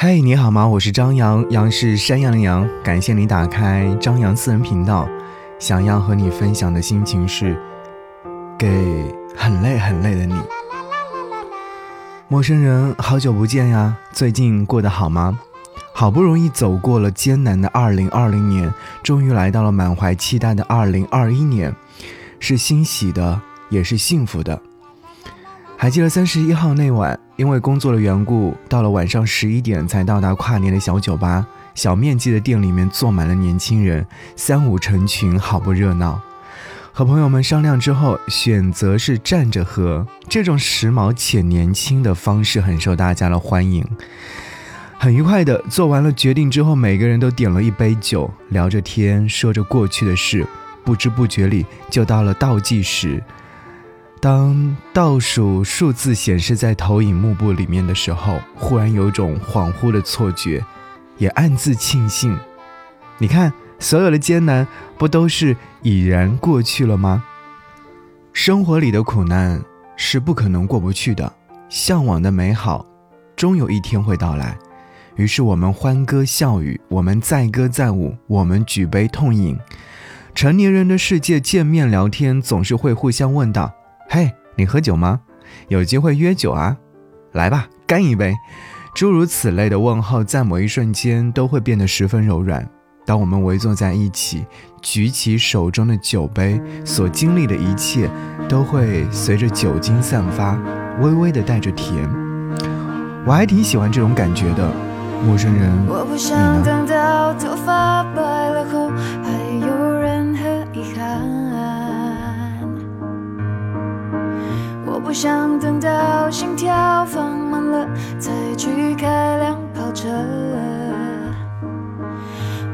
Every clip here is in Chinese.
嘿，你好吗？我是张扬，杨是山羊的羊。感谢你打开张扬私人频道。想要和你分享的心情是，给很累很累的你。陌生人，好久不见呀，最近过得好吗？好不容易走过了艰难的二零二零年，终于来到了满怀期待的二零二一年，是欣喜的，也是幸福的。还记得三十一号那晚，因为工作的缘故，到了晚上十一点才到达跨年的小酒吧。小面积的店里面坐满了年轻人，三五成群，好不热闹。和朋友们商量之后，选择是站着喝，这种时髦且年轻的方式很受大家的欢迎。很愉快的做完了决定之后，每个人都点了一杯酒，聊着天，说着过去的事，不知不觉里就到了倒计时。当倒数数字显示在投影幕布里面的时候，忽然有种恍惚的错觉，也暗自庆幸。你看，所有的艰难不都是已然过去了吗？生活里的苦难是不可能过不去的，向往的美好，终有一天会到来。于是我们欢歌笑语，我们载歌载舞，我们举杯痛饮。成年人的世界，见面聊天总是会互相问道。嘿，你喝酒吗？有机会约酒啊！来吧，干一杯！诸如此类的问候，在某一瞬间都会变得十分柔软。当我们围坐在一起，举起手中的酒杯，所经历的一切都会随着酒精散发，微微的带着甜。我还挺喜欢这种感觉的，陌生人，不想等到不想等到心跳放慢了，才去开辆跑车。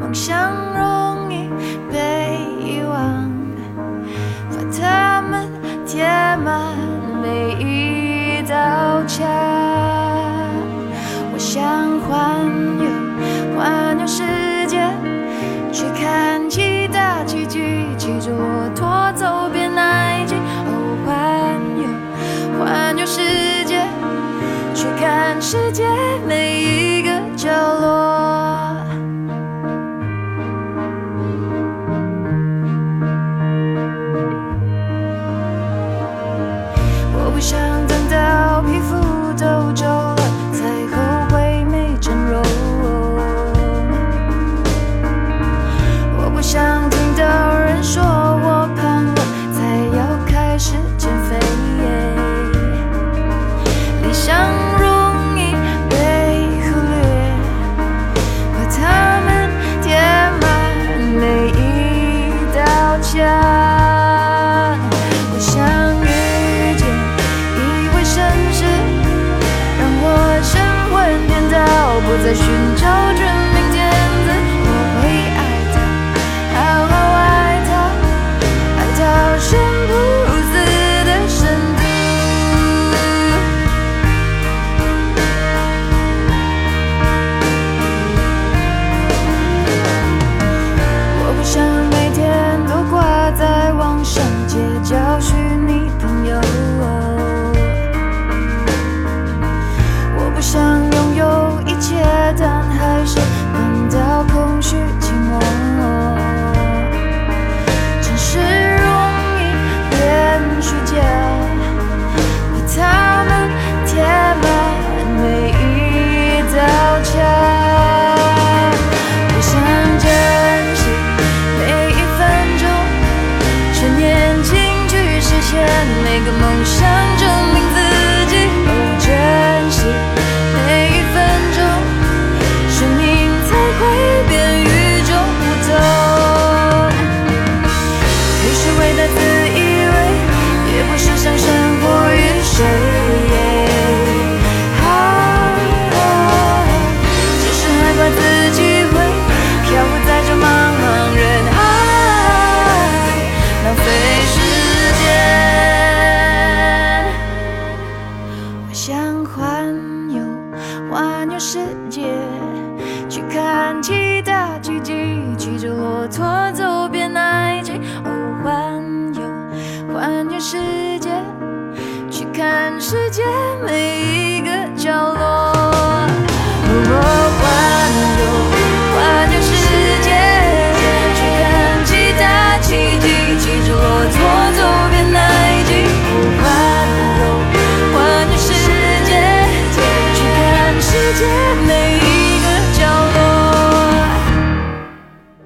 梦想容易被想环游环游世界，去看其他奇迹，骑着骆驼走遍埃及，哦，环游，环游世界，去看世界每一个角落。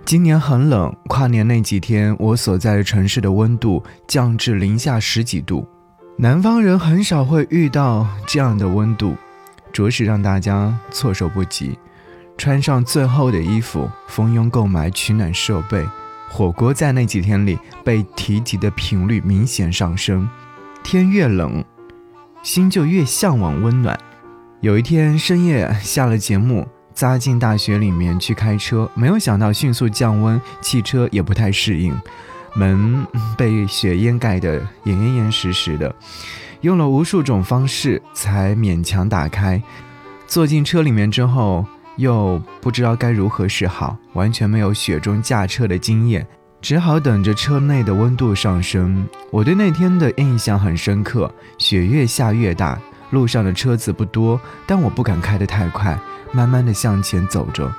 今年很冷，跨年那几天，我所在的城市的温度降至零下十几度。南方人很少会遇到这样的温度，着实让大家措手不及。穿上最厚的衣服，蜂拥购买取暖设备。火锅在那几天里被提及的频率明显上升。天越冷，心就越向往温暖。有一天深夜下了节目。扎进大雪里面去开车，没有想到迅速降温，汽车也不太适应，门被雪掩盖得严严严实实的，用了无数种方式才勉强打开。坐进车里面之后，又不知道该如何是好，完全没有雪中驾车的经验，只好等着车内的温度上升。我对那天的印象很深刻，雪越下越大，路上的车子不多，但我不敢开得太快。慢慢的向前走着，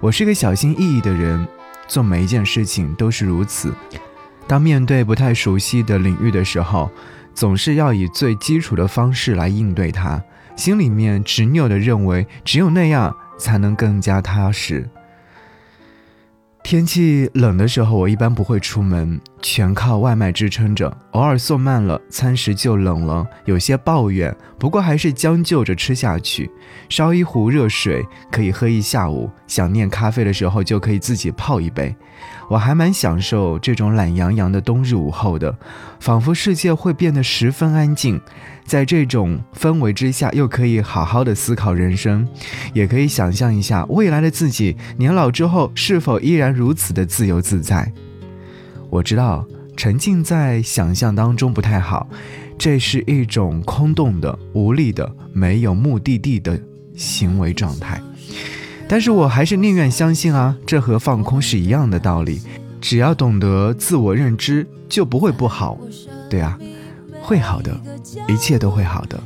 我是个小心翼翼的人，做每一件事情都是如此。当面对不太熟悉的领域的时候，总是要以最基础的方式来应对它，心里面执拗的认为，只有那样才能更加踏实。天气冷的时候，我一般不会出门，全靠外卖支撑着。偶尔送慢了，餐食就冷了，有些抱怨，不过还是将就着吃下去。烧一壶热水可以喝一下午，想念咖啡的时候就可以自己泡一杯。我还蛮享受这种懒洋洋的冬日午后的，仿佛世界会变得十分安静。在这种氛围之下，又可以好好的思考人生，也可以想象一下未来的自己年老之后是否依然如此的自由自在。我知道沉浸在想象当中不太好，这是一种空洞的、无力的、没有目的地的行为状态。但是我还是宁愿相信啊，这和放空是一样的道理。只要懂得自我认知，就不会不好。对啊。会好的，一切都会好的。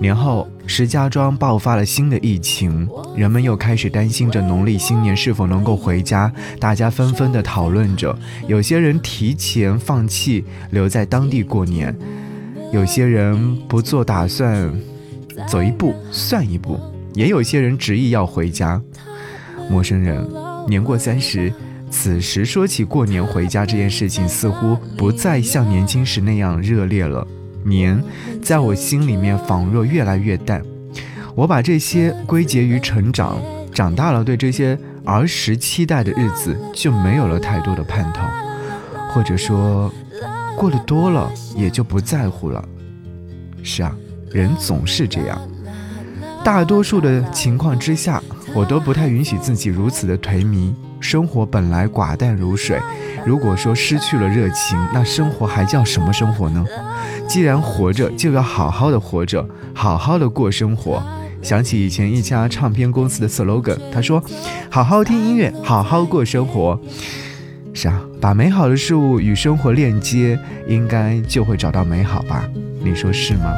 年后，石家庄爆发了新的疫情，人们又开始担心着农历新年是否能够回家，大家纷纷的讨论着。有些人提前放弃留在当地过年，有些人不做打算，走一步算一步，也有些人执意要回家。陌生人，年过三十。此时说起过年回家这件事情，似乎不再像年轻时那样热烈了。年，在我心里面仿若越来越淡。我把这些归结于成长，长大了，对这些儿时期待的日子就没有了太多的盼头，或者说，过得多了也就不在乎了。是啊，人总是这样。大多数的情况之下，我都不太允许自己如此的颓靡。生活本来寡淡如水，如果说失去了热情，那生活还叫什么生活呢？既然活着，就要好好的活着，好好的过生活。想起以前一家唱片公司的 slogan，他说：“好好听音乐，好好过生活。”是啊，把美好的事物与生活链接，应该就会找到美好吧？你说是吗？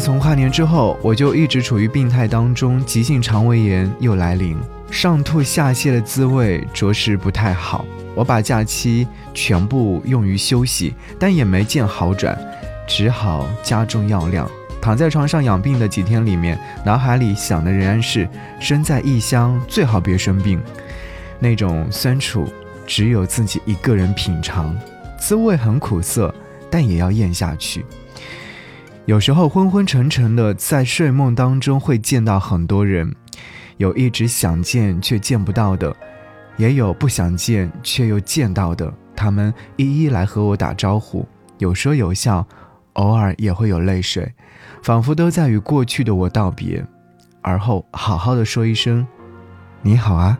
自从跨年之后，我就一直处于病态当中，急性肠胃炎又来临，上吐下泻的滋味着实不太好。我把假期全部用于休息，但也没见好转，只好加重药量。躺在床上养病的几天里面，脑海里想的仍然是身在异乡最好别生病，那种酸楚只有自己一个人品尝，滋味很苦涩，但也要咽下去。有时候昏昏沉沉的在睡梦当中会见到很多人，有一直想见却见不到的，也有不想见却又见到的，他们一一来和我打招呼，有说有笑，偶尔也会有泪水。仿佛都在与过去的我道别，而后好好的说一声“你好啊”。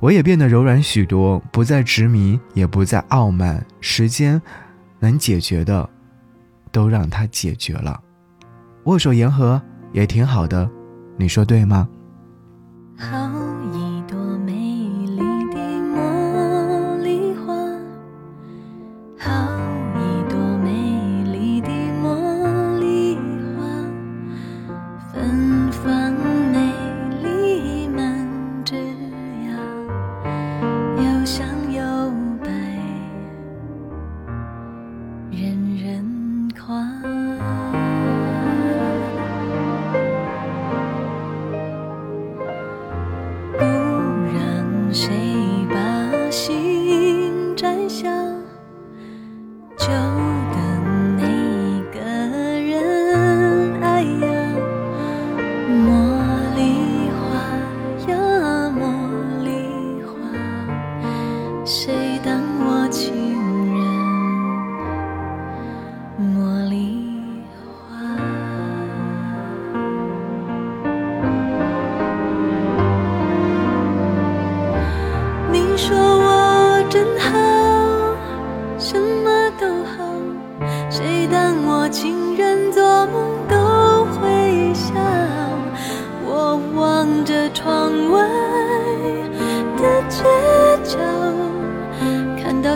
我也变得柔软许多，不再执迷，也不再傲慢。时间能解决的，都让他解决了。握手言和也挺好的，你说对吗？好。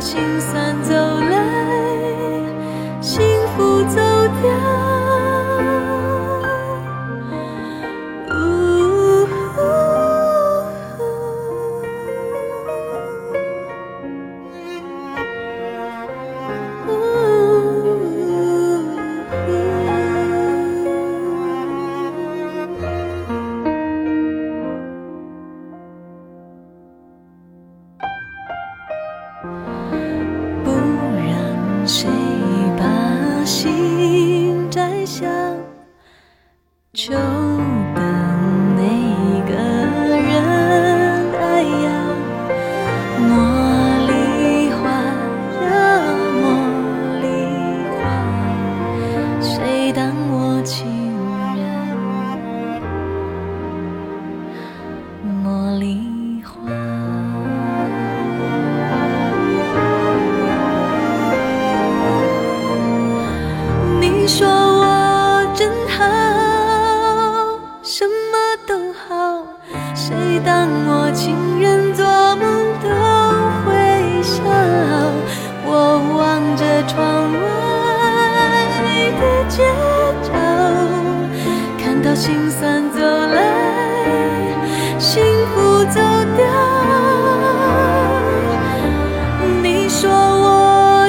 心酸走来，幸福走掉。谁把心摘下？就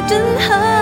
真好